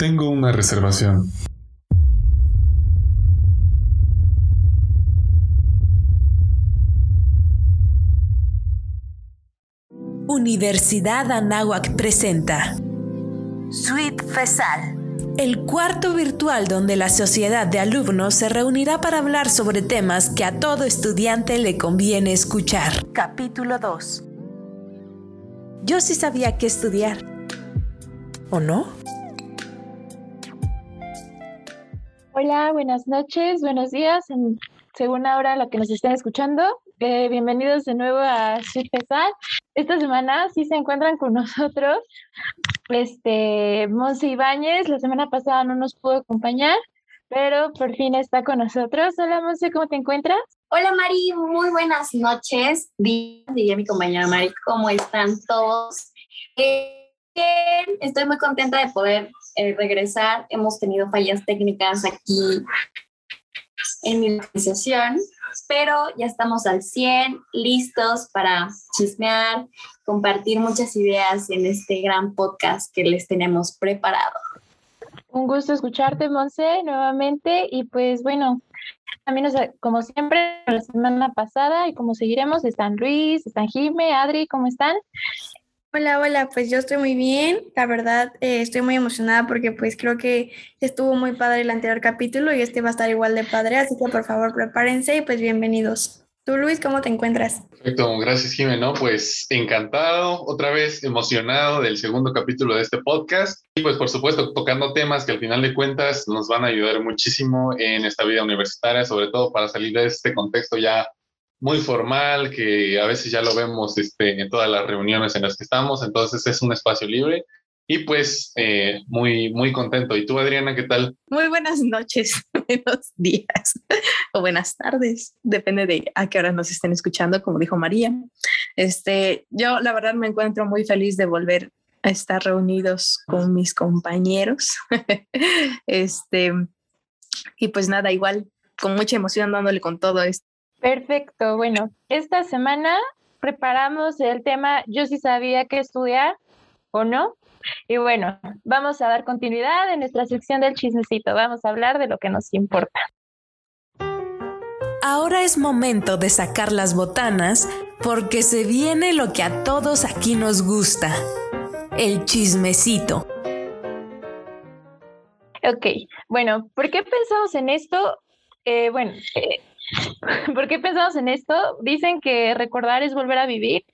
Tengo una reservación. Universidad Anáhuac presenta Suite FESAL, el cuarto virtual donde la sociedad de alumnos se reunirá para hablar sobre temas que a todo estudiante le conviene escuchar. Capítulo 2. Yo sí sabía qué estudiar. ¿O no? Hola, buenas noches, buenos días, en según ahora lo que nos estén escuchando. Eh, bienvenidos de nuevo a FESAL esta semana sí se encuentran con nosotros este Monse Ibáñez. La semana pasada no nos pudo acompañar, pero por fin está con nosotros. Hola Monse, ¿cómo te encuentras? Hola Mari, muy buenas noches. Diría mi compañera Mari, ¿cómo están todos? Eh, bien, estoy muy contenta de poder eh, regresar. Hemos tenido fallas técnicas aquí en mi organización, pero ya estamos al 100, listos para chismear, compartir muchas ideas en este gran podcast que les tenemos preparado. Un gusto escucharte, Monse, nuevamente. Y pues bueno, también como siempre, la semana pasada y como seguiremos, están Luis, están Jime, Adri, ¿cómo están? Hola, hola, pues yo estoy muy bien, la verdad eh, estoy muy emocionada porque pues creo que estuvo muy padre el anterior capítulo y este va a estar igual de padre, así que por favor prepárense y pues bienvenidos. Tú Luis, ¿cómo te encuentras? Perfecto, gracias Jimeno, pues encantado, otra vez emocionado del segundo capítulo de este podcast y pues por supuesto tocando temas que al final de cuentas nos van a ayudar muchísimo en esta vida universitaria, sobre todo para salir de este contexto ya muy formal, que a veces ya lo vemos este, en todas las reuniones en las que estamos, entonces es un espacio libre y pues eh, muy, muy contento. ¿Y tú, Adriana, qué tal? Muy buenas noches, buenos días o buenas tardes, depende de a qué hora nos estén escuchando, como dijo María. Este, yo la verdad me encuentro muy feliz de volver a estar reunidos con mis compañeros. este, y pues nada, igual con mucha emoción dándole con todo esto Perfecto. Bueno, esta semana preparamos el tema Yo sí sabía qué estudiar o no. Y bueno, vamos a dar continuidad en nuestra sección del chismecito. Vamos a hablar de lo que nos importa. Ahora es momento de sacar las botanas porque se viene lo que a todos aquí nos gusta, el chismecito. Ok, bueno, ¿por qué pensamos en esto? Eh, bueno, eh, ¿Por qué pensamos en esto? Dicen que recordar es volver a vivir.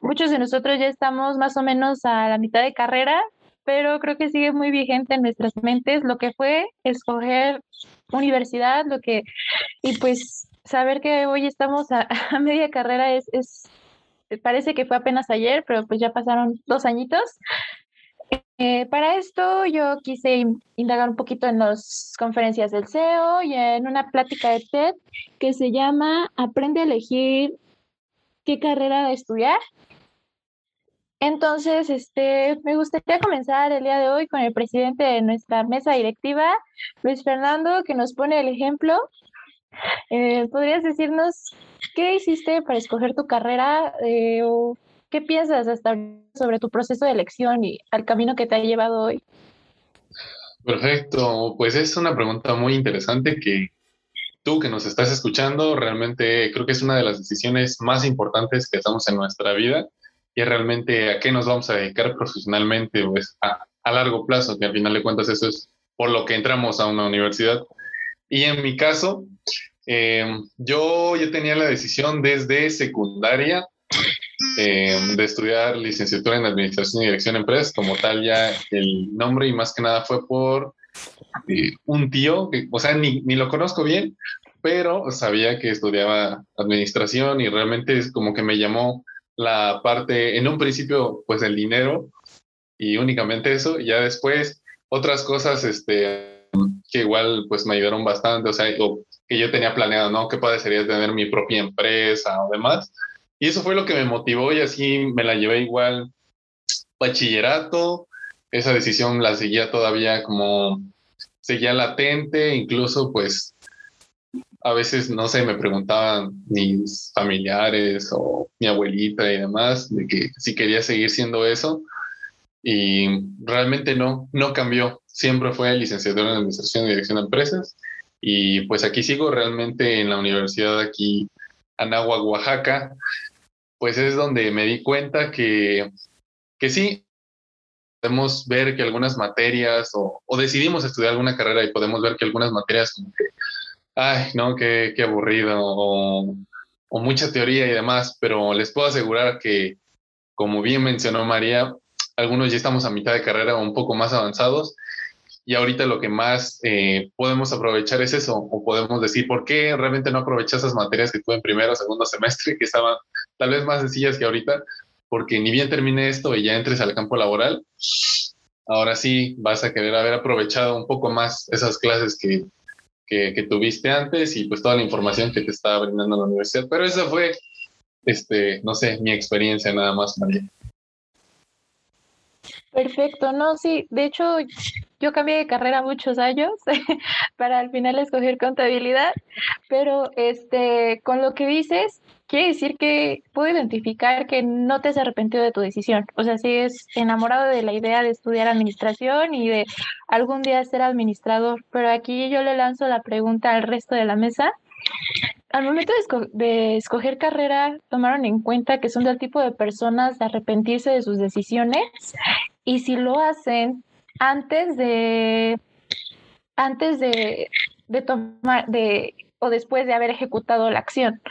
Muchos de nosotros ya estamos más o menos a la mitad de carrera, pero creo que sigue muy vigente en nuestras mentes lo que fue escoger universidad, lo que, y pues saber que hoy estamos a, media carrera es, es, parece que fue apenas ayer, pero pues ya pasaron dos añitos. Eh, para esto yo quise indagar un poquito en las conferencias del CEO y en una plática de TED que se llama Aprende a elegir qué carrera estudiar. Entonces, este, me gustaría comenzar el día de hoy con el presidente de nuestra mesa directiva, Luis Fernando, que nos pone el ejemplo. Eh, ¿Podrías decirnos qué hiciste para escoger tu carrera eh, ¿Qué piensas hasta sobre tu proceso de elección y al camino que te ha llevado hoy? Perfecto, pues es una pregunta muy interesante que tú que nos estás escuchando, realmente creo que es una de las decisiones más importantes que hacemos en nuestra vida y es realmente a qué nos vamos a dedicar profesionalmente pues, a, largo plazo, que al final de cuentas eso es por lo que entramos a una universidad. Y en mi caso, eh, yo ya tenía la decisión desde secundaria eh, de estudiar licenciatura en Administración y Dirección de Empresas, como tal ya el nombre y más que nada fue por eh, un tío, que, o sea, ni, ni, lo conozco bien, pero sabía que estudiaba Administración y realmente es como que me llamó la parte, en un principio, pues el dinero y únicamente eso, y ya después otras cosas, este, que igual pues me ayudaron bastante, o sea, que yo tenía planeado, ¿no? ¿Qué padre sería tener mi propia empresa o demás? Y eso fue lo que me motivó y así me la llevé igual bachillerato. Esa decisión la seguía todavía como, seguía latente, incluso pues a veces, no sé, me preguntaban mis familiares o mi abuelita y demás de que si quería seguir siendo eso. Y realmente no, no cambió. siempre fue licenciatura en Administración y Dirección de Empresas. Y pues aquí sigo realmente en la universidad aquí, Anáhuac, Oaxaca. Pues es donde me di cuenta que, que sí, podemos ver que algunas materias o, decidimos estudiar alguna carrera y podemos ver que algunas materias como que, ay, no, qué, qué aburrido o, o mucha teoría y demás, pero les puedo asegurar que, como bien mencionó María, algunos ya estamos a mitad de carrera o un poco más avanzados y ahorita lo que más eh, podemos aprovechar es eso, o podemos decir, ¿por qué realmente no aproveché esas materias que tuve en primero o segundo semestre, que estaban tal vez más sencillas que ahorita? Porque ni bien termine esto y ya entres al campo laboral, ahora sí vas a querer haber aprovechado un poco más esas clases que, que, tuviste antes y pues toda la información que te estaba brindando la universidad. Pero esa fue, este, no sé, mi experiencia nada más, María. Perfecto, no, sí, de hecho yo cambié de carrera muchos años para al final escoger contabilidad, pero este, con lo que dices, quiere decir que puedo identificar que no te has arrepentido de tu decisión. O sea, sigues enamorado de la idea de estudiar administración y de algún día ser administrador, pero aquí yo le lanzo la pregunta al resto de la mesa. Al momento de, escoger carrera, tomaron en cuenta que son del tipo de personas de arrepentirse de sus decisiones y si lo hacen antes de antes de, tomar de o después de haber ejecutado la acción.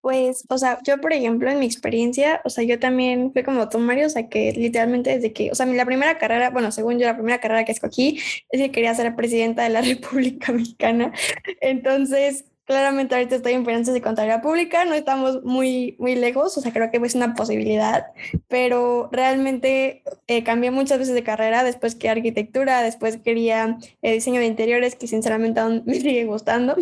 Pues, o sea, yo por ejemplo, en mi experiencia, o sea, yo también fui como tú, Mario, o sea, que literalmente desde que, o sea, la primera carrera, bueno, según yo, la primera carrera que escogí es que quería ser presidenta de la República Mexicana. Entonces, claramente ahorita estoy en finanzas de contabilidad pública, no estamos muy, muy lejos, o sea, creo que es una posibilidad, pero realmente eh, cambié muchas veces de carrera, después que arquitectura, después quería eh, diseño de interiores, que sinceramente aún me sigue gustando.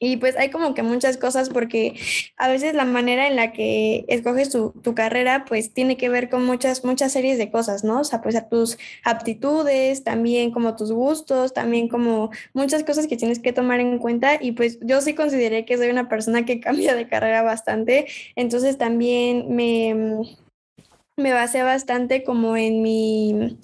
Y pues hay como que muchas cosas porque a veces la manera en la que escoges tu, tu, carrera pues tiene que ver con muchas, muchas series de cosas, ¿no? O sea, pues a tus aptitudes, también como tus gustos, también como muchas cosas que tienes que tomar en cuenta y pues yo sí consideré que soy una persona que cambia de carrera bastante, entonces también me, me basé bastante como en mi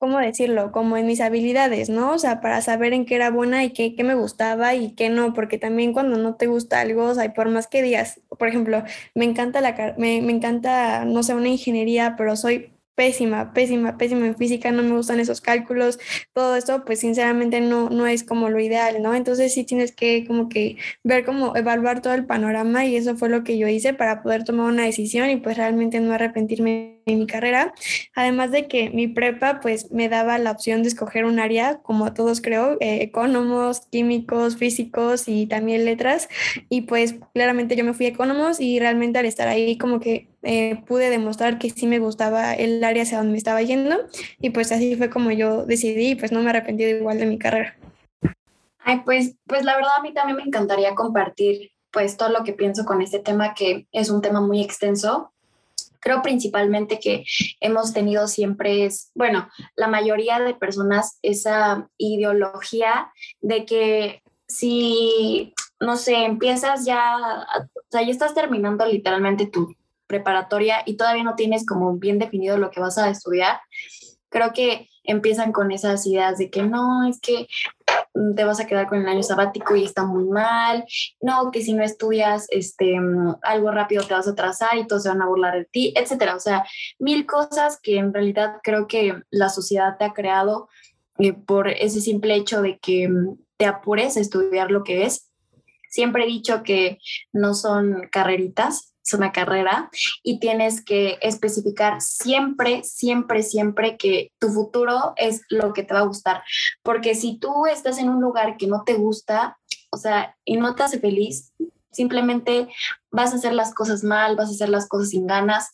¿cómo decirlo? Como en mis habilidades, ¿no? O sea, para saber en qué era buena y qué, qué me gustaba y qué no, porque también cuando no te gusta algo, o sea, por más que digas, por ejemplo, me encanta la, me, me encanta, no sé, una ingeniería, pero soy pésima, pésima, pésima en física, no me gustan esos cálculos, todo eso, pues sinceramente no, no es como lo ideal, ¿no? Entonces sí tienes que como que ver cómo evaluar todo el panorama y eso fue lo que yo hice para poder tomar una decisión y pues realmente no arrepentirme en mi carrera. Además de que mi prepa pues me daba la opción de escoger un área, como todos creo, eh, economos, químicos, físicos y también letras. Y pues claramente yo me fui a economos y realmente al estar ahí como que eh, pude demostrar que sí me gustaba el área hacia donde me estaba yendo y pues así fue como yo decidí y pues no me arrepentí igual de mi carrera. Ay, pues, pues la verdad a mí también me encantaría compartir pues todo lo que pienso con este tema que es un tema muy extenso. Creo principalmente que hemos tenido siempre es, bueno, la mayoría de personas esa ideología de que si, no sé, empiezas ya, o sea, ya estás terminando literalmente tu, preparatoria y todavía no tienes como bien definido lo que vas a estudiar, creo que empiezan con esas ideas de que no, es que te vas a quedar con el año sabático y está muy mal, no, que si no estudias este, algo rápido te vas a atrasar y todos se van a burlar de ti, etcétera. O sea, mil cosas que en realidad creo que la sociedad te ha creado eh, por ese simple hecho de que te apures a estudiar lo que es. Siempre he dicho que no son carreritas, una carrera y tienes que especificar siempre, siempre, siempre que tu futuro es lo que te va a gustar. Porque si tú estás en un lugar que no te gusta, o sea, y no te hace feliz, simplemente vas a hacer las cosas mal, vas a hacer las cosas sin ganas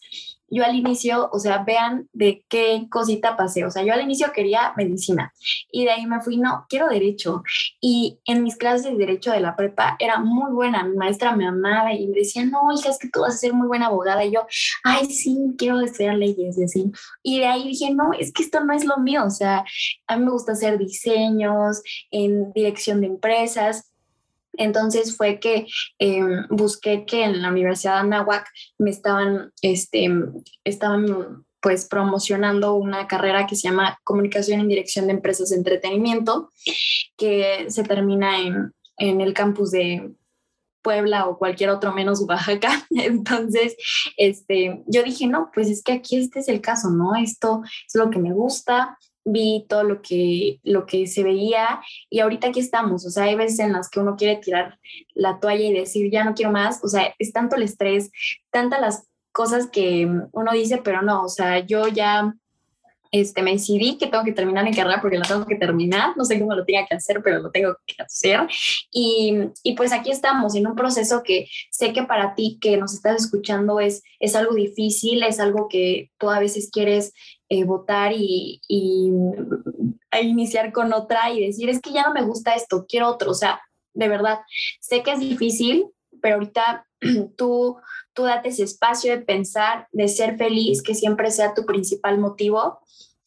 yo al inicio, o sea, vean de qué cosita pasé. O sea, yo al inicio quería medicina y de ahí me fui, no, quiero derecho. Y en mis clases de derecho de la prepa era muy buena. Mi maestra me amaba y me decía, no, hija, es que tú vas a ser muy buena abogada. Y yo, ay, sí, quiero estudiar leyes y así. Y de ahí dije, no, es que esto no es lo mío. O sea, a mí me gusta hacer diseños en dirección de empresas entonces fue que em, busqué que en la Universidad de Anáhuac me estaban, este, estaban pues promocionando una carrera que se llama Comunicación en Dirección de Empresas de Entretenimiento, que se termina en, en el campus de Puebla o cualquier otro menos Oaxaca. Entonces, este, yo dije, no, pues es que aquí este es el caso, ¿no? Esto es lo que me gusta, vi todo lo que, lo que se veía y ahorita aquí estamos, o sea, hay veces en las que uno quiere tirar la toalla y decir, ya no quiero más, o sea, es tanto el estrés, tantas las cosas que uno dice, pero no, o sea, yo ya este, me decidí que tengo que terminar mi carrera porque la tengo que terminar, no sé cómo lo tenga que hacer, pero lo tengo que hacer. Y, y, pues aquí estamos en un proceso que sé que para ti que nos estás escuchando es, es algo difícil, es algo que tú a veces quieres eh, votar y, y iniciar con otra y decir, es que ya no me gusta esto, quiero otro. O sea, de verdad, sé que es difícil, pero ahorita tú, tú date ese espacio de pensar, de ser feliz, que siempre sea tu principal motivo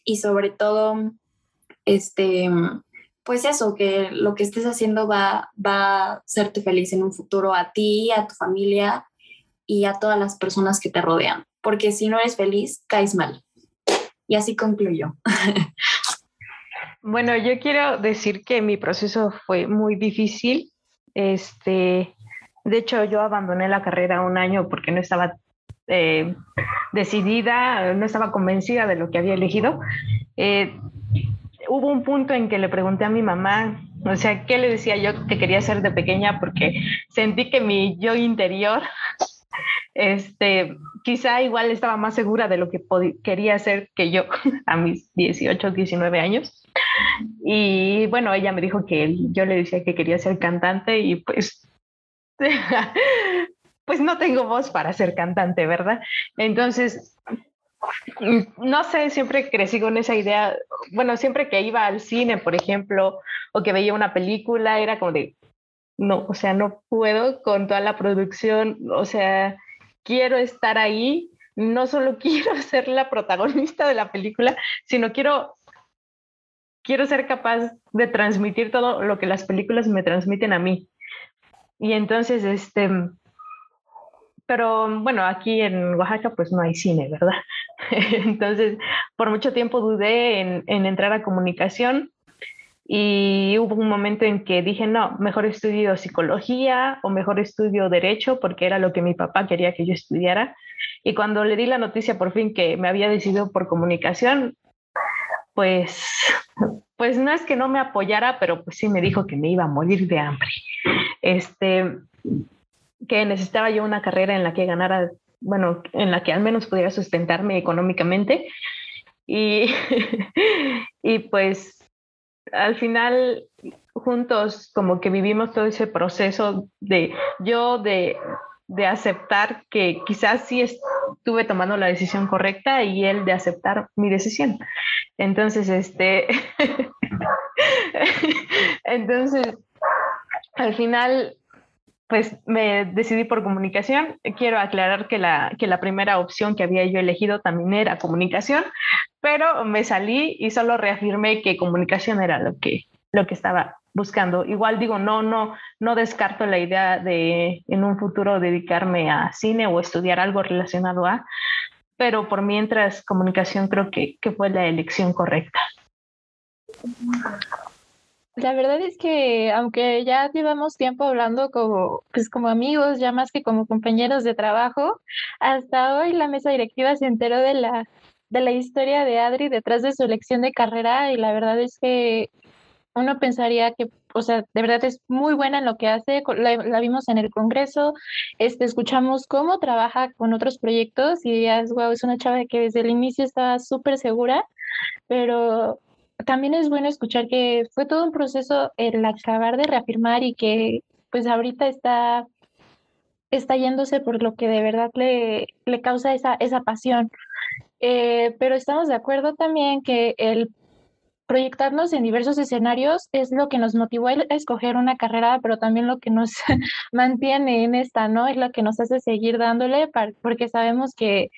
y sobre todo, este, pues eso, que lo que estés haciendo va, va a hacerte feliz en un futuro a ti, a tu familia y a todas las personas que te rodean, porque si no eres feliz, caes mal. Y así concluyo. Bueno, yo quiero decir que mi proceso fue muy difícil. Este, de hecho, yo abandoné la carrera un año porque no estaba eh, decidida, no estaba convencida de lo que había elegido. Eh, hubo un punto en que le pregunté a mi mamá, o sea, ¿qué le decía yo que quería ser de pequeña? Porque sentí que mi yo interior, este, quizá igual estaba más segura de lo que quería ser que yo a mis 18, 19 años. Y bueno, ella me dijo que yo le decía que quería ser cantante y pues pues no tengo voz para ser cantante, ¿verdad? Entonces, no sé, siempre crecí con esa idea, bueno, siempre que iba al cine, por ejemplo, o que veía una película, era como de, no, o sea, no puedo con toda la producción, o sea, quiero estar ahí, no solo quiero ser la protagonista de la película, sino quiero quiero ser capaz de transmitir todo lo que las películas me transmiten a mí. Y entonces, este, pero bueno, aquí en Oaxaca pues no hay cine, ¿verdad? Entonces, por mucho tiempo dudé en, entrar a comunicación y hubo un momento en que dije, no, mejor estudio psicología o mejor estudio derecho porque era lo que mi papá quería que yo estudiara. Y cuando le di la noticia por fin que me había decidido por comunicación, pues, pues no es que no me apoyara, pero pues sí me dijo que me iba a morir de hambre. Este, que necesitaba yo una carrera en la que ganara, bueno, en la que al menos pudiera sustentarme económicamente. Y, y pues al final juntos como que vivimos todo ese proceso de yo de, de aceptar que quizás sí estuve tomando la decisión correcta y él de aceptar mi decisión. Entonces, este, entonces, al final pues me decidí por comunicación. Quiero aclarar que la, que la primera opción que había yo elegido también era comunicación, pero me salí y solo reafirmé que comunicación era lo que, lo que estaba buscando. Igual digo, no, no, no descarto la idea de en un futuro dedicarme a cine o estudiar algo relacionado a, pero por mientras comunicación creo que, que fue la elección correcta. La verdad es que aunque ya llevamos tiempo hablando como, pues como amigos, ya más que como compañeros de trabajo, hasta hoy la mesa directiva se enteró de la, de la historia de Adri detrás de su elección de carrera y la verdad es que uno pensaría que, o sea, de verdad es muy buena en lo que hace, la, vimos en el Congreso, este, escuchamos cómo trabaja con otros proyectos y es, wow, es una chava que desde el inicio estaba súper segura, pero también es bueno escuchar que fue todo un proceso el acabar de reafirmar y que pues ahorita está, está yéndose por lo que de verdad le, le causa esa, esa pasión. Eh, pero estamos de acuerdo también que el proyectarnos en diversos escenarios es lo que nos motivó a escoger una carrera, pero también lo que nos mantiene en esta, ¿no? Es lo que nos hace seguir dándole, porque sabemos que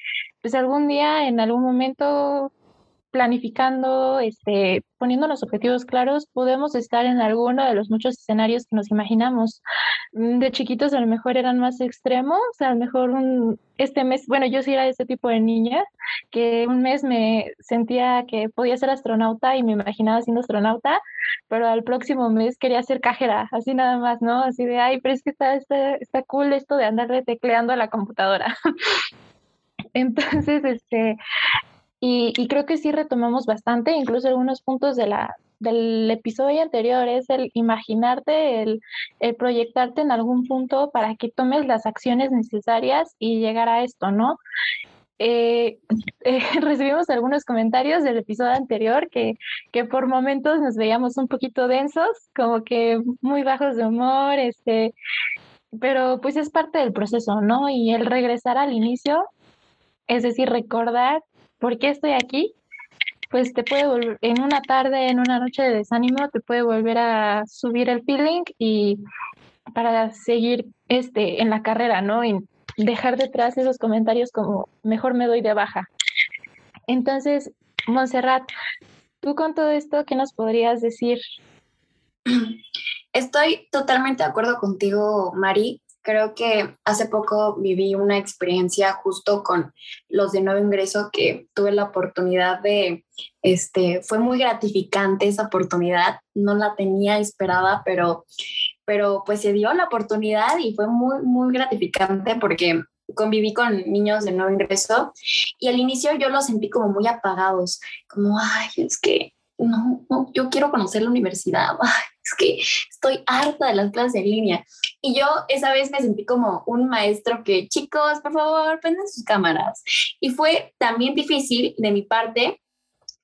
pues algún día, en algún momento, planificando, este, poniendo los objetivos claros, podemos estar en alguno de los muchos escenarios que nos imaginamos. Mm, de chiquitos a lo mejor eran más extremos, a lo mejor un, este mes, bueno, yo sí era ese tipo de niña que un mes me sentía que podía ser astronauta y me imaginaba siendo astronauta, pero al próximo mes quería ser cajera, así nada más, ¿no? Así de, ay, pero es que está, está, está cool esto de andar tecleando a la computadora. Entonces, este, y, creo que sí retomamos bastante, incluso algunos puntos de la, del episodio anterior, es el imaginarte, el, el, proyectarte en algún punto para que tomes las acciones necesarias y llegar a esto, ¿no? Eh, eh, recibimos algunos comentarios del episodio anterior que, que por momentos nos veíamos un poquito densos, como que muy bajos de humor, este, pero pues es parte del proceso, ¿no? Y el regresar al inicio, es decir, recordar por qué estoy aquí, pues te puede volver, en una tarde, en una noche de desánimo, te puede volver a subir el feeling y para seguir este, en la carrera, ¿no? Y dejar detrás esos comentarios como mejor me doy de baja. Entonces, Montserrat, tú con todo esto, ¿qué nos podrías decir? Estoy totalmente de acuerdo contigo, Mari. Creo que hace poco viví una experiencia justo con los de nuevo ingreso que tuve la oportunidad de, este, fue muy gratificante esa oportunidad, no la tenía esperada, pero, pero pues se dio la oportunidad y fue muy, muy gratificante porque conviví con niños de nuevo ingreso y al inicio yo los sentí como muy apagados, como, ay, es que no, no, yo quiero conocer la universidad, ay, es que estoy harta de las clases en línea. Y yo esa vez me sentí como un maestro que, chicos, por favor, prendan sus cámaras. Y fue también difícil de mi parte,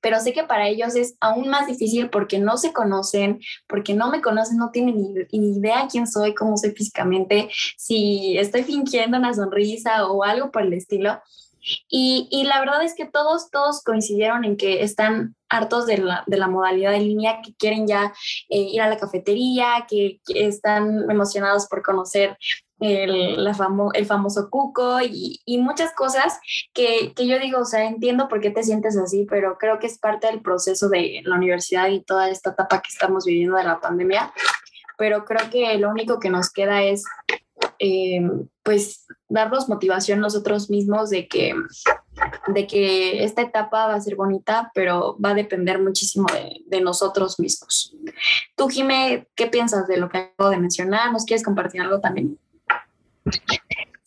pero sé que para ellos es aún más difícil porque no se conocen, porque no me conocen, no tienen ni, ni idea quién soy, cómo soy físicamente, si estoy fingiendo una sonrisa o algo por el estilo. Y, y, la verdad es que todos, todos coincidieron en que están hartos de la, de la modalidad en línea, que quieren ya eh, ir a la cafetería, que, están emocionados por conocer el, la famo, el famoso cuco y, y muchas cosas que, que, yo digo, o sea, entiendo por qué te sientes así, pero creo que es parte del proceso de la universidad y toda esta etapa que estamos viviendo de la pandemia. Pero creo que lo único que nos queda es eh, pues darnos motivación nosotros mismos de que, de que esta etapa va a ser bonita, pero va a depender muchísimo de, nosotros mismos. Tú, Jime, ¿qué piensas de lo que acabo de mencionar? ¿Nos quieres compartir algo también?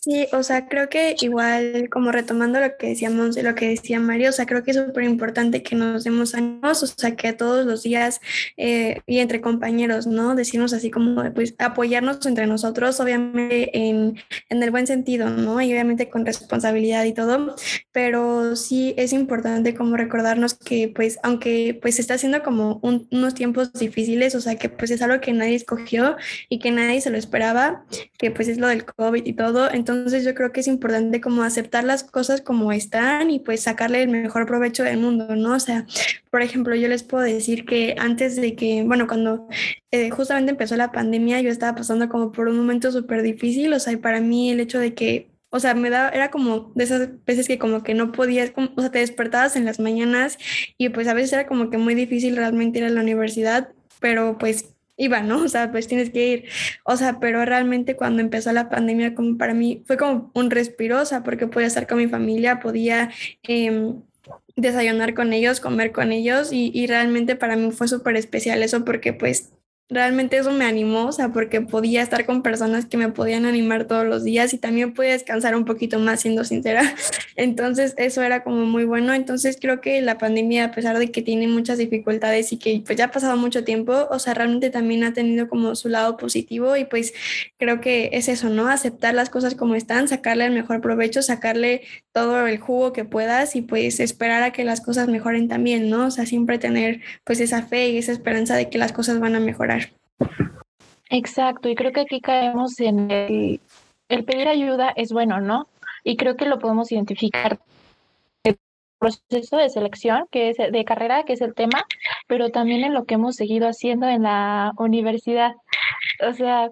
Sí, o sea, creo que igual, como retomando lo que decíamos de lo que decía Mario, o sea, creo que es súper importante que nos demos ánimos, o sea, que todos los días eh, y entre compañeros, ¿no? Decirnos así como, pues, apoyarnos entre nosotros, obviamente en, en el buen sentido, ¿no? Y obviamente con responsabilidad y todo, pero sí es importante como recordarnos que, pues, aunque pues está haciendo como un, unos tiempos difíciles, o sea, que pues es algo que nadie escogió y que nadie se lo esperaba, que pues es lo del COVID y todo, entonces entonces yo creo que es importante como aceptar las cosas como están y pues sacarle el mejor provecho del mundo, ¿no? O sea, por ejemplo, yo les puedo decir que antes de que, bueno, cuando eh, justamente empezó la pandemia, yo estaba pasando como por un momento súper difícil, o sea, y para mí el hecho de que o sea, me da, era como de esas veces que como que no podías, como, o sea, te despertabas en las mañanas y pues a veces era como que muy difícil realmente ir a la universidad, pero pues iba, ¿no? O sea, pues tienes que ir. O sea, pero realmente cuando empezó la pandemia, como para mí fue como un respiro, o sea, porque podía estar con mi familia, podía eh, desayunar con ellos, comer con ellos y, y realmente para mí fue súper especial eso porque pues realmente eso me animó, o sea, porque podía estar con personas que me podían animar todos los días y también podía descansar un poquito más, siendo sincera. Entonces, eso era como muy bueno. Entonces, creo que la pandemia, a pesar de que tiene muchas dificultades y que pues ya ha pasado mucho tiempo, o sea, realmente también ha tenido como su lado positivo y pues creo que es eso, ¿no? Aceptar las cosas como están, sacarle el mejor provecho, sacarle todo el jugo que puedas y pues esperar a que las cosas mejoren también, ¿no? O sea, siempre tener pues esa fe y esa esperanza de que las cosas van a mejorar. Exacto, y creo que aquí caemos en el, el pedir ayuda es bueno, ¿no? Y creo que lo podemos identificar el proceso de selección, que es de carrera, que es el tema, pero también en lo que hemos seguido haciendo en la universidad. O sea,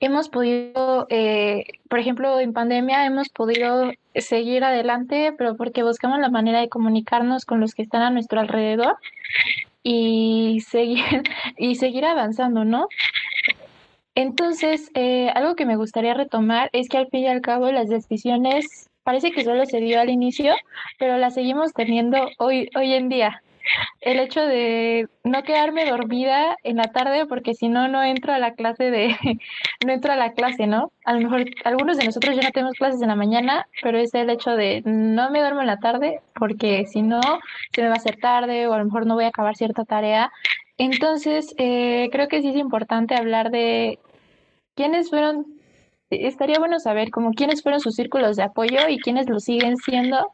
hemos podido, eh, por ejemplo, en pandemia hemos podido seguir adelante, pero porque buscamos la manera de comunicarnos con los que están a nuestro alrededor y seguir, y seguir avanzando, ¿no? Entonces, eh, algo que me gustaría retomar es que al fin y al cabo las decisiones parece que solo se dio al inicio, pero la seguimos teniendo hoy, hoy en día el hecho de no quedarme dormida en la tarde porque si no no entro a la clase de no entro a la clase, ¿no? A lo mejor algunos de nosotros ya no tenemos clases en la mañana, pero es el hecho de no me duermo en la tarde porque si no se me va a hacer tarde o a lo mejor no voy a acabar cierta tarea. Entonces, eh, creo que sí es importante hablar de quiénes fueron estaría bueno saber como quiénes fueron sus círculos de apoyo y quiénes lo siguen siendo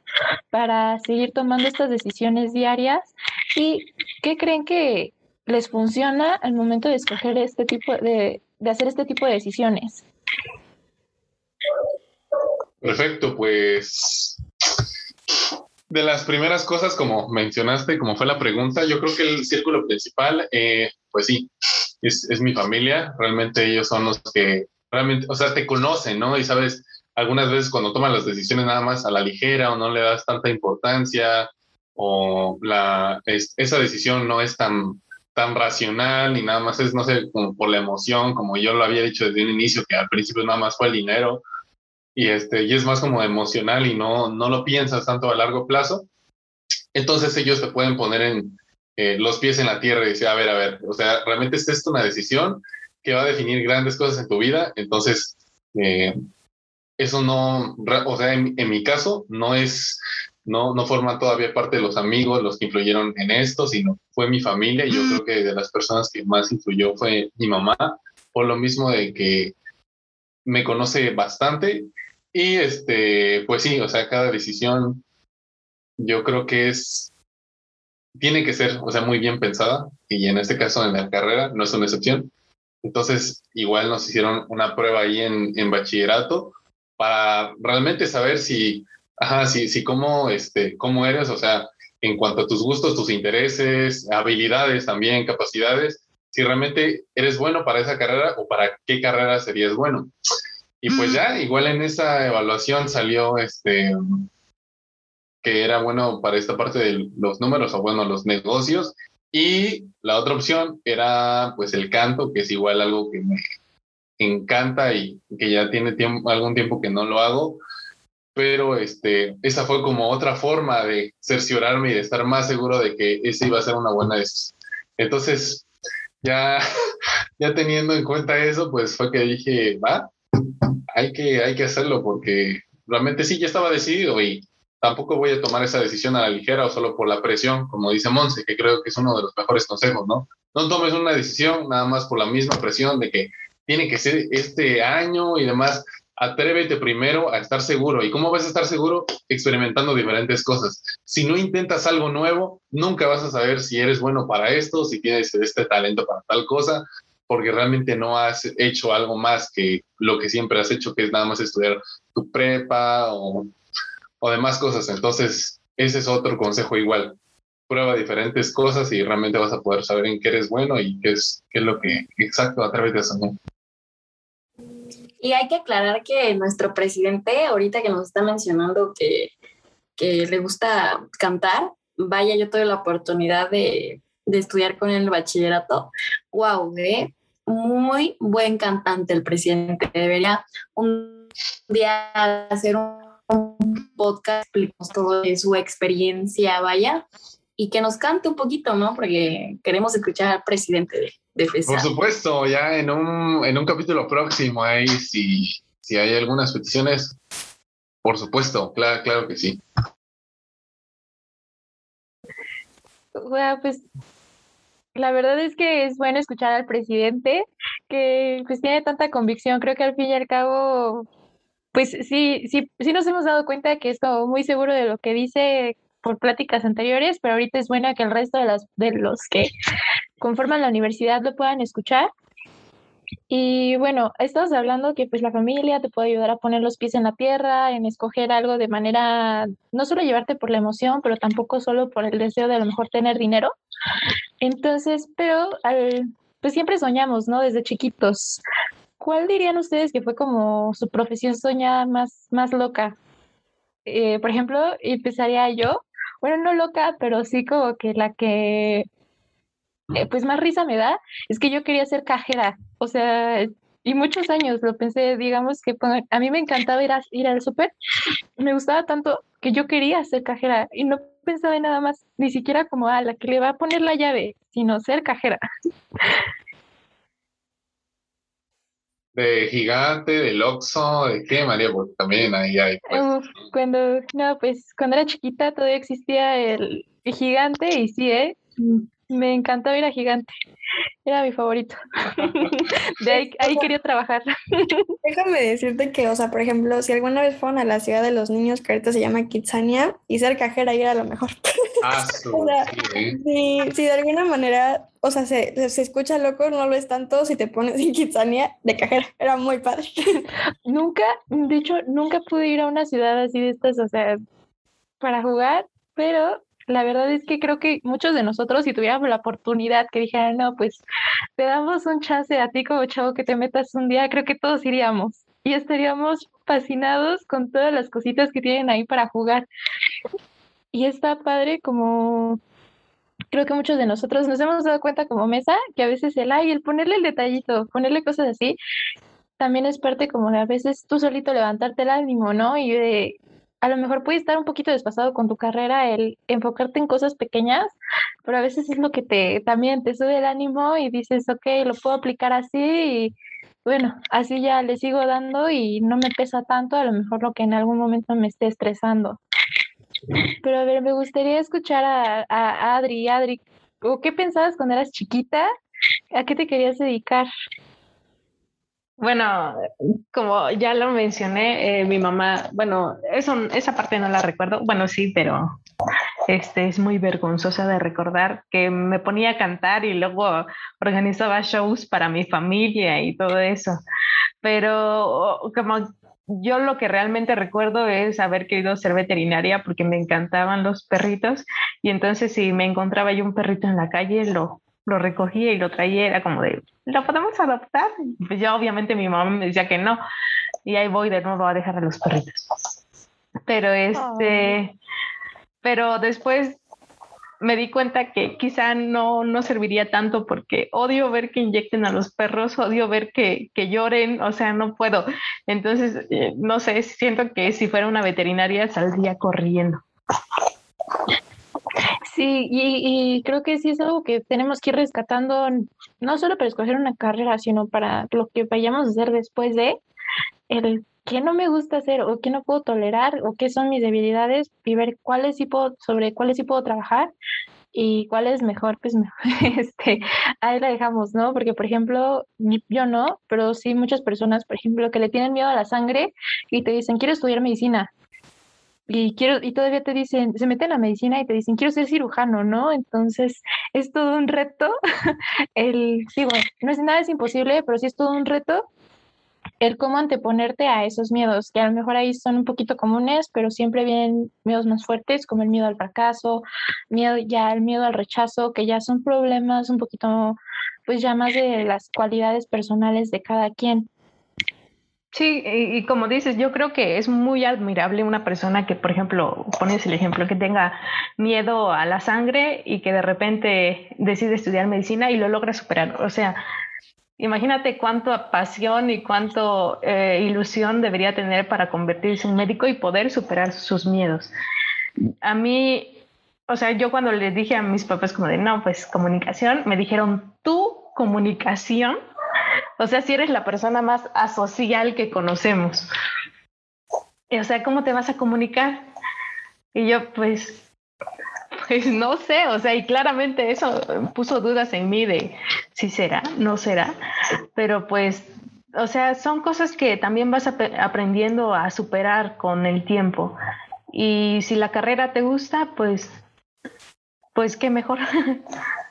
para seguir tomando estas decisiones diarias y qué creen que les funciona al momento de escoger este tipo de, de hacer este tipo de decisiones. Perfecto, pues de las primeras cosas, como mencionaste, como fue la pregunta, yo creo que el círculo principal, eh, pues sí, es, es, mi familia. Realmente ellos son los que realmente, o sea, te conocen, ¿no? Y sabes, algunas veces cuando toman las decisiones nada más a la ligera o no le das tanta importancia o la, esa decisión no es tan, tan racional y nada más es, no sé, como por la emoción, como yo lo había dicho desde un inicio, que al principio nada más fue el dinero y, este, y es más como emocional y no, no lo piensas tanto a largo plazo. Entonces ellos te pueden poner en eh, los pies en la tierra y decir, a ver, a ver, o sea, realmente es esto una decisión que va a definir grandes cosas en tu vida. Entonces, eh, eso no, o sea, en, mi caso, no es, no, no forma todavía parte de los amigos los que influyeron en esto, sino fue mi familia. Y yo creo que de las personas que más influyó fue mi mamá, por lo mismo de que me conoce bastante. Y este, pues sí, o sea, cada decisión yo creo que es, tiene que ser, o sea, muy bien pensada. Y en este caso, en la carrera, no es una excepción. Entonces, igual nos hicieron una prueba ahí en, en bachillerato para realmente saber si, ajá, si, si cómo, este, cómo eres, o sea, en cuanto a tus gustos, tus intereses, habilidades también, capacidades, si realmente eres bueno para esa carrera o para qué carrera serías bueno. Y pues ya, igual en esa evaluación salió este que era bueno para esta parte de los números o bueno, los negocios y la otra opción era pues el canto, que es igual algo que me encanta y que ya tiene tiempo, algún tiempo que no lo hago, pero este, esa fue como otra forma de cerciorarme y de estar más seguro de que esa iba a ser una buena decisión. Entonces, ya, ya teniendo en cuenta eso, pues fue que dije, va, hay que, hay que hacerlo porque realmente sí, ya estaba decidido y tampoco voy a tomar esa decisión a la ligera o solo por la presión, como dice Monse, que creo que es uno de los mejores consejos, ¿no? No tomes una decisión nada más por la misma presión de que tiene que ser este año y demás. Atrévete primero a estar seguro. ¿Y cómo vas a estar seguro? Experimentando diferentes cosas. Si no intentas algo nuevo, nunca vas a saber si eres bueno para esto, si tienes este talento para tal cosa, porque realmente no has hecho algo más que lo que siempre has hecho, que es nada más estudiar tu prepa o o demás cosas. Entonces, ese es otro consejo igual. Prueba diferentes cosas y realmente vas a poder saber en qué eres bueno y qué es, qué es lo que exacto a través de eso. Y hay que aclarar que nuestro presidente, ahorita que nos está mencionando que, que le gusta cantar, vaya, yo tuve la oportunidad de, de estudiar con el bachillerato. ¡Wow! ¿eh? Muy buen cantante el presidente. Debería un día hacer un un podcast, explicamos todo de su experiencia, vaya, y que nos cante un poquito, ¿no? Porque queremos escuchar al presidente de, de Por supuesto, ya en un, en un capítulo próximo, ahí si, si hay algunas peticiones, por supuesto, claro, claro que sí. Bueno, pues la verdad es que es bueno escuchar al presidente que pues tiene tanta convicción. Creo que al fin y al cabo pues sí, sí, sí nos hemos dado cuenta que es como muy seguro de lo que dice por pláticas anteriores, pero ahorita es bueno que el resto de, las, de los que conforman la universidad lo puedan escuchar. Y bueno, estamos hablando que pues la familia te puede ayudar a poner los pies en la tierra, en escoger algo de manera, no solo llevarte por la emoción, pero tampoco solo por el deseo de a lo mejor tener dinero. Entonces, pero al, pues siempre soñamos, ¿no? Desde chiquitos. ¿Cuál dirían ustedes que fue como su profesión soñada más, más loca? Eh, por ejemplo, empezaría yo, bueno, no loca, pero sí como que la que eh, pues más risa me da es que yo quería ser cajera. O sea, y muchos años lo pensé, digamos que a mí me encantaba ir, a, ir al súper, me gustaba tanto que yo quería ser cajera y no pensaba en nada más, ni siquiera como a la que le va a poner la llave, sino ser cajera. De gigante, del Oxxo, ¿de qué, María? Porque también ahí hay. Pues, cuando, no, pues cuando era chiquita todavía existía el, el gigante y sí, ¿eh? Me encantó ir a Gigante. Era mi favorito. De ahí, ahí quería trabajar. Déjame decirte que, o sea, por ejemplo, si alguna vez fueron a la ciudad de los niños, que ahorita se llama Kitsania, y ser cajera ahí era lo mejor. Ah, o sí, si, de alguna manera, o sea, se, se, escucha loco, no lo es tanto si te pones en Kitsania de cajera. Era muy padre. nunca, de hecho, nunca pude ir a una ciudad así de estas, o sea, para jugar, pero la verdad es que creo que muchos de nosotros, si tuviéramos la oportunidad que dijeran, no, pues te damos un chance a ti como chavo que te metas un día, creo que todos iríamos y estaríamos fascinados con todas las cositas que tienen ahí para jugar. Y está padre como creo que muchos de nosotros nos hemos dado cuenta como mesa que a veces el ay, el ponerle el detallito, ponerle cosas así, también es parte como a veces tú solito levantarte el ánimo, ¿no? Y de a lo mejor puede estar un poquito desfasado con tu carrera el enfocarte en cosas pequeñas, pero a veces es lo que te también te sube el ánimo y dices, ok, lo puedo aplicar así y bueno, así ya le sigo dando y no me pesa tanto, a lo mejor lo que en algún momento me esté estresando. Pero a ver, me gustaría escuchar a, a Adri. Adri, ¿qué pensabas cuando eras chiquita? ¿A qué te querías dedicar? Bueno, como ya lo mencioné, eh, mi mamá, bueno, eso, esa parte no la recuerdo, bueno, sí, pero este es muy vergonzosa de recordar que me ponía a cantar y luego organizaba shows para mi familia y todo eso. Pero como yo lo que realmente recuerdo es haber querido ser veterinaria porque me encantaban los perritos y entonces si me encontraba yo un perrito en la calle lo lo recogía y lo traía, era como de, ¿lo podemos adoptar? Pues ya obviamente mi mamá me decía que no, y ahí voy de nuevo a dejar a los perritos. Pero este, pero después me di cuenta que quizá no, no serviría tanto porque odio ver que inyecten a los perros, odio ver que, que lloren, o sea, no puedo. Entonces, eh, no sé, siento que si fuera una veterinaria saldría corriendo. Sí, y, creo que sí es algo que tenemos que ir rescatando, no solo para escoger una carrera, sino para lo que vayamos a hacer después de el qué no me gusta hacer o qué no puedo tolerar o qué son mis debilidades y ver cuáles sí puedo, sobre cuáles sí puedo trabajar y cuál es mejor, pues este, ahí la dejamos, ¿no? Porque, por ejemplo, yo no, pero sí muchas personas, por ejemplo, que le tienen miedo a la sangre y te dicen, quiero estudiar medicina y quiero y todavía te dicen, se meten a medicina y te dicen, quiero ser cirujano, ¿no? Entonces, es todo un reto. el, digo, no es nada es imposible, pero sí es todo un reto el cómo anteponerte a esos miedos, que a lo mejor ahí son un poquito comunes, pero siempre vienen miedos más fuertes, como el miedo al fracaso, miedo ya el miedo al rechazo, que ya son problemas un poquito, pues ya más de las cualidades personales de cada quien. Sí, y, como dices, yo creo que es muy admirable una persona que, por ejemplo, pones el ejemplo, que tenga miedo a la sangre y que de repente decide estudiar medicina y lo logra superar. O sea, imagínate cuánta pasión y cuánto eh, ilusión debería tener para convertirse en médico y poder superar sus miedos. A mí, o sea, yo cuando le dije a mis papás como de, no, pues comunicación, me dijeron, tu comunicación o sea, si eres la persona más asocial que conocemos. O sea, ¿cómo te vas a comunicar? Y yo, pues, pues no sé, o sea, y claramente eso puso dudas en mí de si será, no será, pero pues, o sea, son cosas que también vas aprendiendo a superar con el tiempo. Y si la carrera te gusta, pues, pues qué mejor.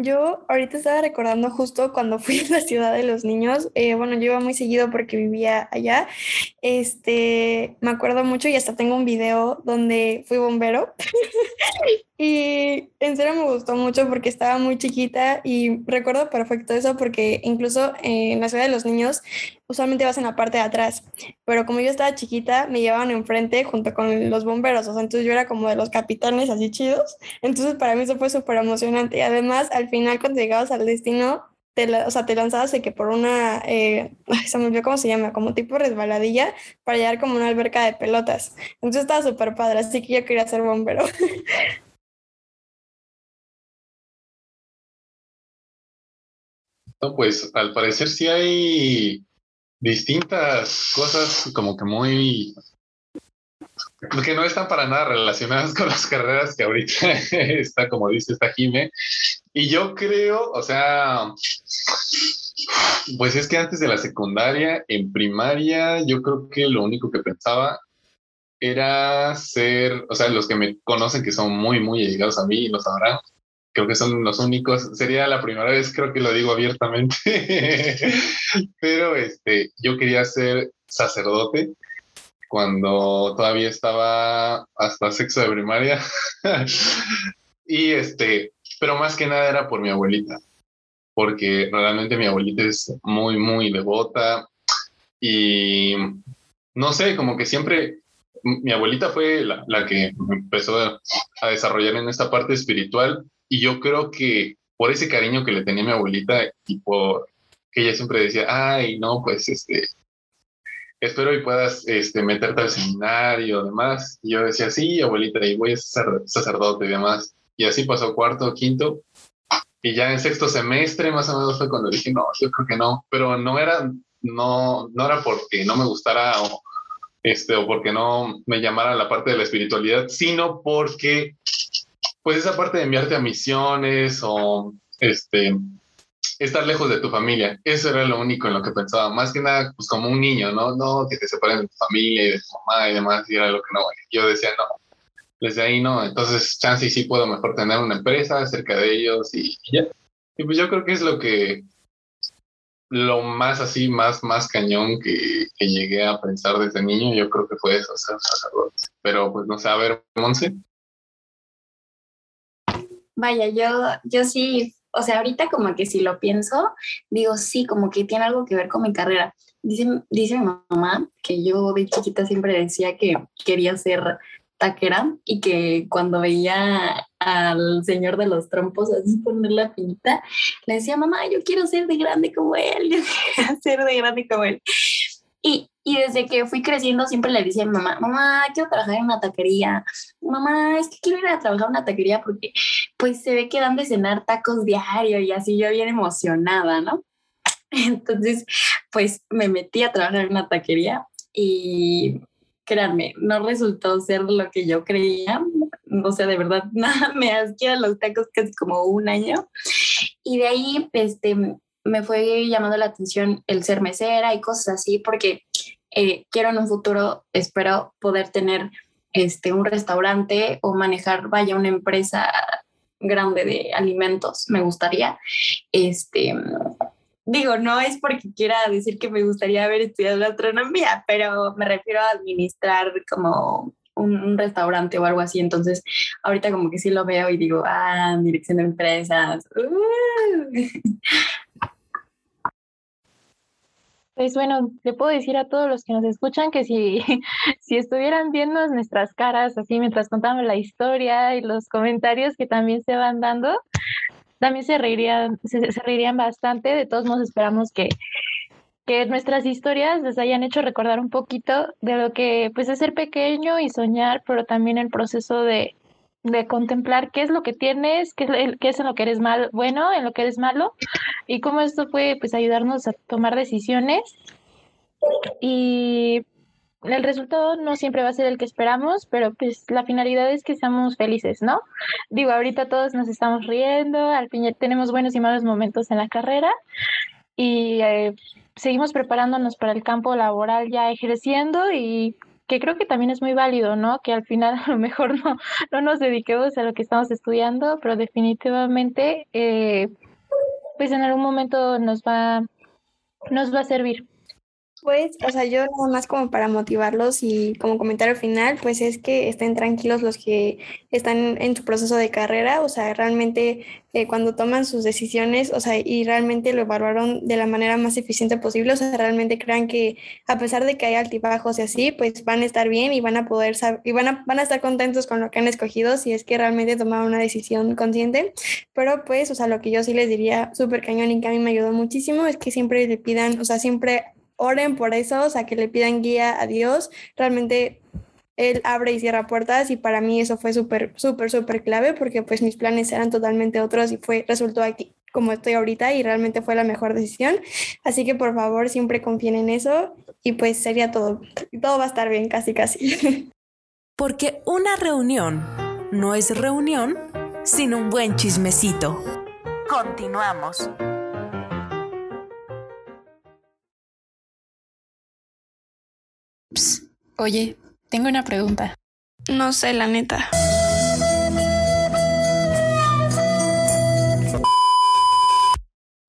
Yo ahorita estaba recordando justo cuando fui a la ciudad de los niños, eh, bueno, yo iba muy seguido porque vivía allá, este, me acuerdo mucho y hasta tengo un video donde fui bombero y en serio me gustó mucho porque estaba muy chiquita y recuerdo perfecto eso porque incluso en la ciudad de los niños usualmente vas en la parte de atrás, pero como yo estaba chiquita me llevaban enfrente junto con los bomberos, o sea, entonces yo era como de los capitanes así chidos, entonces para mí eso fue súper emocionante y además al final cuando llegabas al destino te, o sea, te lanzabas de que por una, eh, se me olvidó cómo se llama, como tipo resbaladilla para llegar como una alberca de pelotas. Entonces estaba súper padre, así que yo quería ser bombero. No, pues al parecer sí hay distintas cosas como que muy que no están para nada relacionadas con las carreras que ahorita está, como dice esta Jime. Y yo creo, o sea, pues es que antes de la secundaria, en primaria, yo creo que lo único que pensaba era ser, o sea, los que me conocen que son muy, muy llegados a mí lo sabrán, creo que son los únicos, sería la primera vez, creo que lo digo abiertamente, pero este, yo quería ser sacerdote cuando todavía estaba hasta sexo de primaria. y este, pero más que nada era por mi abuelita, porque realmente mi abuelita es muy, muy devota. Y no sé, como que siempre mi abuelita fue la, la que empezó a desarrollar en esta parte espiritual y yo creo que por ese cariño que le tenía mi abuelita y por que ella siempre decía, ay, no, pues este, espero y puedas este, meterte al seminario, demás. Y yo decía, sí, abuelita, y voy a ser sacerdote y demás. Y así pasó cuarto, quinto. Y ya en sexto semestre, más o menos, fue cuando dije, no, yo creo que no. Pero no era, no, no era porque no me gustara o, este, o porque no me llamara la parte de la espiritualidad, sino porque, pues, esa parte de enviarte a misiones o, este, estar lejos de tu familia. Eso era lo único en lo que pensaba. Más que nada, pues como un niño, ¿no? No, que te separen de tu familia y de tu mamá y demás, y era lo que no. Yo decía, no, desde ahí no. Entonces, chance y sí puedo mejor tener una empresa cerca de ellos y, ya. Y pues yo creo que es lo que, lo más así, más, más cañón que, que llegué a pensar desde niño, yo creo que fue eso, ser sacerdote. Pero pues no sé, a ver, Monse. Vaya, yo, yo sí o sea, ahorita como que si lo pienso, digo, sí, como que tiene algo que ver con mi carrera. Dice, dice mi mamá que yo de chiquita siempre decía que quería ser taquera y que cuando veía al señor de los trompos así poner la pinita, le decía, mamá, yo quiero ser de grande como él, yo quiero ser de grande como él. Y, y desde que fui creciendo siempre le decía a mi mamá, mamá, quiero trabajar en una taquería. Mamá, es que quiero ir a trabajar en una taquería porque pues se ve que dan de cenar tacos diario y así yo bien emocionada, ¿no? Entonces, pues me metí a trabajar en una taquería y créanme, no resultó ser lo que yo creía. O sea, de verdad, nada, me asqué los tacos casi como un año. Y de ahí, este, me fue llamando la atención el ser mesera y cosas así, porque eh, quiero en un futuro, espero poder tener este, un restaurante o manejar, vaya, una empresa grande de alimentos, me gustaría. Este, digo, no es porque quiera decir que me gustaría haber estudiado gastronomía, pero me refiero a administrar como un, restaurante o algo así. Entonces, ahorita como que sí lo veo y digo, ah, dirección de empresas. Uh. Pues bueno, le puedo decir a todos los que nos escuchan que si, si estuvieran viendo nuestras caras así mientras contamos la historia y los comentarios que también se van dando, también se reirían, se, reirían bastante. De todos modos, esperamos que, que nuestras historias les hayan hecho recordar un poquito de lo que pues es ser pequeño y soñar, pero también el proceso de, de contemplar qué es lo que tienes, qué es, en lo que eres mal, bueno, en lo que eres malo, y cómo esto puede pues ayudarnos a tomar decisiones. Y el resultado no siempre va a ser el que esperamos, pero pues la finalidad es que seamos felices, ¿no? Digo, ahorita todos nos estamos riendo, al fin tenemos buenos y malos momentos en la carrera y eh, seguimos preparándonos para el campo laboral ya ejerciendo y que creo que también es muy válido, ¿no? Que al final a lo mejor no, no nos dediquemos a lo que estamos estudiando, pero definitivamente, eh, pues en algún momento nos va, nos va a servir. Pues, o sea, yo nada más como para motivarlos y como comentario final, pues es que estén tranquilos los que están en su proceso de carrera, o sea, realmente eh, cuando toman sus decisiones, o sea, y realmente lo evaluaron de la manera más eficiente posible, o sea, realmente crean que a pesar de que hay altibajos y así, pues van a estar bien y van a poder y van a, van a estar contentos con lo que han escogido si es que realmente tomaron una decisión consciente, pero pues, o sea, lo que yo sí les diría súper cañón y que a mí me ayudó muchísimo es que siempre le pidan, o sea, siempre oren por eso, o sea, que le pidan guía a Dios. Realmente Él abre y cierra puertas y para mí eso fue súper, súper, súper clave porque pues mis planes eran totalmente otros y fue, resultó aquí como estoy ahorita y realmente fue la mejor decisión. Así que por favor siempre confíen en eso y pues sería todo, todo va a estar bien, casi, casi. Porque una reunión no es reunión sin un buen chismecito. Continuamos. Oye, tengo una pregunta. No sé, la neta.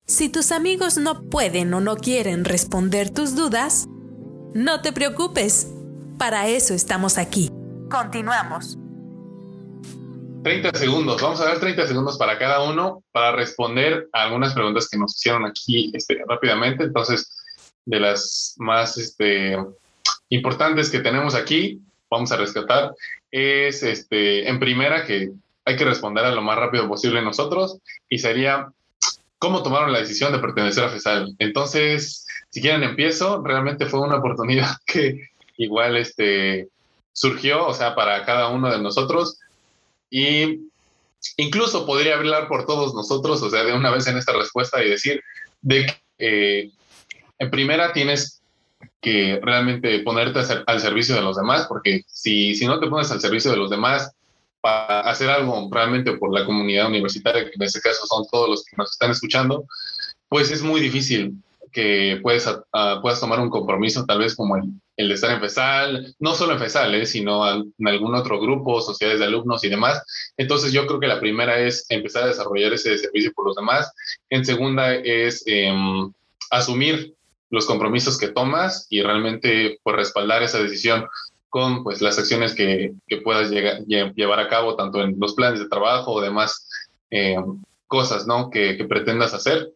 Si tus amigos no pueden o no quieren responder tus dudas, no te preocupes. Para eso estamos aquí. Continuamos. 30 segundos. Vamos a dar 30 segundos para cada uno para responder a algunas preguntas que nos hicieron aquí este, rápidamente. Entonces, de las más este, importantes que tenemos aquí, vamos a rescatar, es este, en primera que hay que responder a lo más rápido posible nosotros y sería cómo tomaron la decisión de pertenecer a FESAL. Entonces, si quieren empiezo, realmente fue una oportunidad que igual este, surgió, o sea, para cada uno de nosotros y incluso podría hablar por todos nosotros, o sea, de una vez en esta respuesta y decir de que eh, en primera tienes que realmente ponerte al servicio de los demás, porque si, si no te pones al servicio de los demás para hacer algo realmente por la comunidad universitaria, que en este caso son todos los que nos están escuchando, pues es muy difícil que puedes, puedas tomar un compromiso tal vez como el, el, de estar en FESAL, no solo en FESAL, eh, sino en algún otro grupo, sociedades de alumnos y demás. Entonces yo creo que la primera es empezar a desarrollar ese servicio por los demás. En segunda es em, asumir los compromisos que tomas y realmente por pues, respaldar esa decisión con pues las acciones que, que puedas llegar, llevar a cabo tanto en los planes de trabajo o demás eh, cosas ¿no? que, que, pretendas hacer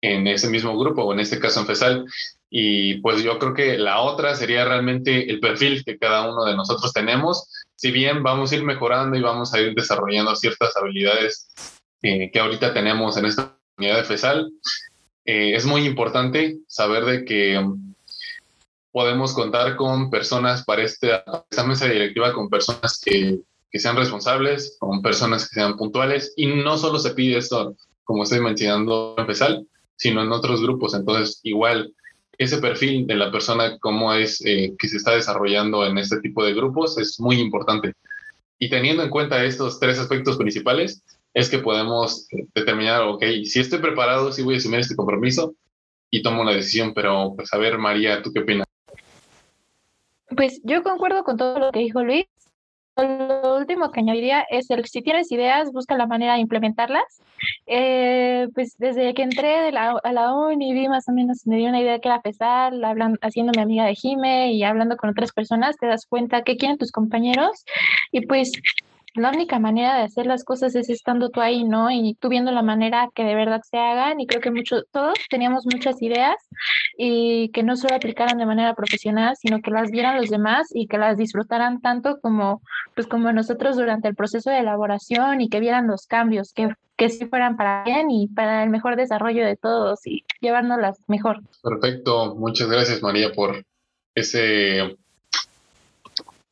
en ese mismo grupo o en este caso en FESAL. Y pues yo creo que la otra sería realmente el perfil que cada uno de nosotros tenemos. Si bien vamos a ir mejorando y vamos a ir desarrollando ciertas habilidades eh, que ahorita tenemos en esta unidad de FESAL, eh, es muy importante saber de que um, podemos contar con personas para este, esta mesa directiva, con personas que, que, sean responsables, con personas que sean puntuales, y no solo se pide esto, como estoy mencionando en FESAL, sino en otros grupos. Entonces, igual, ese perfil de la persona, cómo es eh, que se está desarrollando en este tipo de grupos, es muy importante. Y teniendo en cuenta estos tres aspectos principales, es que podemos determinar, ok, si estoy preparado, si voy a asumir este compromiso y tomo una decisión, pero pues a ver, María, ¿tú qué opinas? Pues yo concuerdo con todo lo que dijo Luis. Lo último que añadiría es el si tienes ideas, busca la manera de implementarlas. Eh, pues desde que entré de la, a la uni vi más o menos, me dio una idea que era pesar, hablando, haciendo mi amiga de Jime y hablando con otras personas, te das cuenta qué quieren tus compañeros y pues la única manera de hacer las cosas es estando tú ahí, ¿no? Y tú viendo la manera que de verdad se hagan. Y creo que muchos, todos teníamos muchas ideas y que no solo aplicaran de manera profesional, sino que las vieran los demás y que las disfrutaran tanto como, pues, como nosotros durante el proceso de elaboración y que vieran los cambios, que, que sí fueran para bien y para el mejor desarrollo de todos y llevárnoslas mejor. Perfecto. Muchas gracias, María, por ese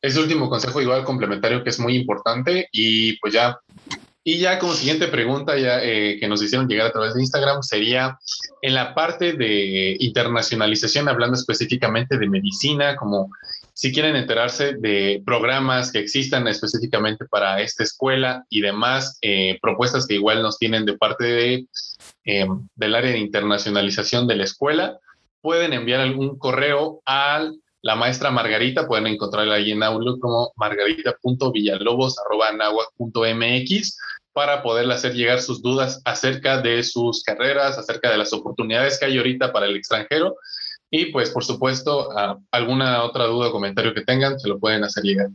ese último consejo igual complementario que es muy importante y pues ya, y ya como siguiente pregunta ya eh, que nos hicieron llegar a través de Instagram sería en la parte de internacionalización, hablando específicamente de medicina, como si quieren enterarse de programas que existan específicamente para esta escuela y demás eh, propuestas que igual nos tienen de parte eh, del área de internacionalización de la escuela, pueden enviar algún correo al la maestra Margarita, pueden encontrarla ahí en Outlook como margarita.villalobos.mx para poderle hacer llegar sus dudas acerca de sus carreras, acerca de las oportunidades que hay ahorita para el extranjero. Y pues por supuesto, alguna otra duda o comentario que tengan, se lo pueden hacer llegar.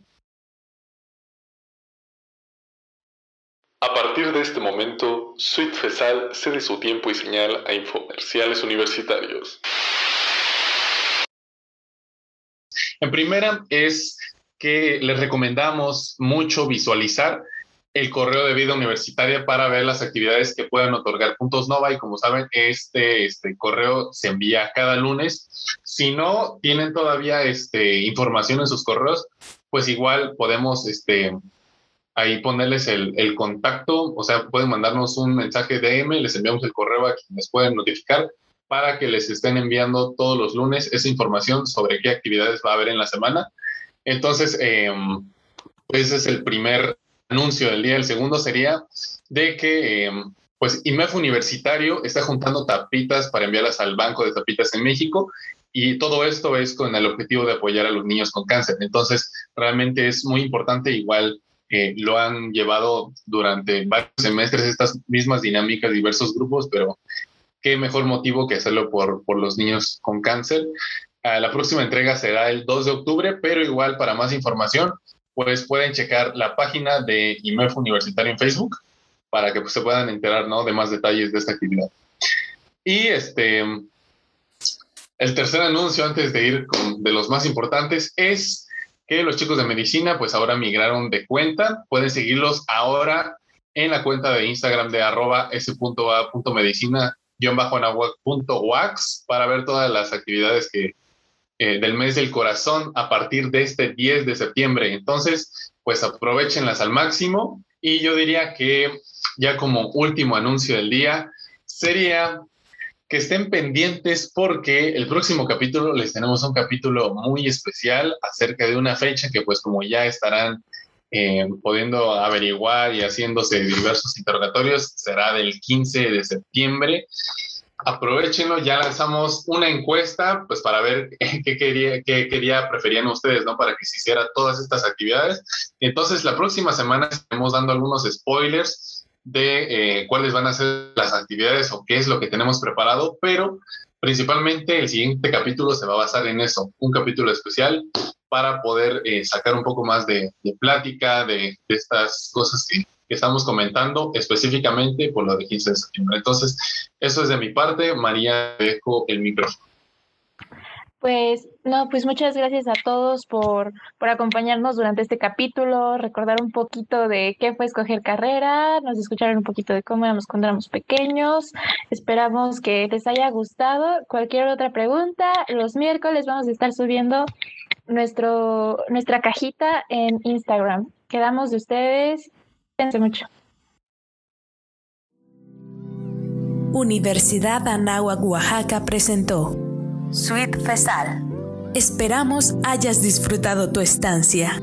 A partir de este momento, Suite FESAL cede su tiempo y señal a infomerciales universitarios. En primera es que les recomendamos mucho visualizar el correo de vida universitaria para ver las actividades que puedan otorgar puntos Nova y como saben, este, este correo se envía cada lunes. Si no tienen todavía este, información en sus correos, pues igual podemos este, ahí ponerles el, el, contacto, o sea, pueden mandarnos un mensaje DM, les enviamos el correo a quienes pueden notificar para que les estén enviando todos los lunes esa información sobre qué actividades va a haber en la semana. Entonces, eh, pues ese es el primer anuncio del día. El segundo sería de que, eh, pues, IMEF Universitario está juntando tapitas para enviarlas al Banco de Tapitas en México y todo esto es con el objetivo de apoyar a los niños con cáncer. Entonces, realmente es muy importante, igual lo han llevado durante varios semestres estas mismas dinámicas, diversos grupos, pero qué mejor motivo que hacerlo por, por los niños con cáncer. Ah, la próxima entrega será el 2 de octubre, pero igual para más información pues pueden checar la página de IMEF Universitario en Facebook para que pues, se puedan enterar ¿no? de más detalles de esta actividad. Y este, el tercer anuncio antes de ir con de los más importantes es que los chicos de medicina pues ahora migraron de cuenta. Pueden seguirlos ahora en la cuenta de Instagram de arroba s.a.medicina-wax para ver todas las actividades que, eh, del mes del corazón a partir de este 10 de septiembre. Entonces, pues aprovechenlas al máximo. Y yo diría que ya como último anuncio del día sería que estén pendientes porque el próximo capítulo les tenemos un capítulo muy especial acerca de una fecha que pues como ya estarán eh, pudiendo averiguar y haciéndose diversos interrogatorios, será del 15 de septiembre aprovechenlo, ya lanzamos una encuesta, pues para ver qué quería, qué quería, preferían ustedes, ¿no? Para que se hiciera todas estas actividades. Entonces, la próxima semana estaremos dando algunos spoilers de eh, cuáles van a ser las actividades o qué es lo que tenemos preparado, pero principalmente el siguiente capítulo se va a basar en eso, un capítulo especial para poder eh, sacar un poco más de, plática de, de estas cosas que que estamos comentando específicamente por lo de 15 de septiembre. Entonces, eso es de mi parte. María, dejo el micrófono. Pues no, pues muchas gracias a todos por, por acompañarnos durante este capítulo, recordar un poquito de qué fue escoger carrera, nos escucharon un poquito de cómo éramos cuando éramos pequeños. Esperamos que les haya gustado. Cualquier otra pregunta, los miércoles vamos a estar subiendo nuestro, nuestra cajita en Instagram. Quedamos de ustedes mucho. Universidad Anáhuac, Oaxaca presentó Suite FESAL. Esperamos hayas disfrutado tu estancia.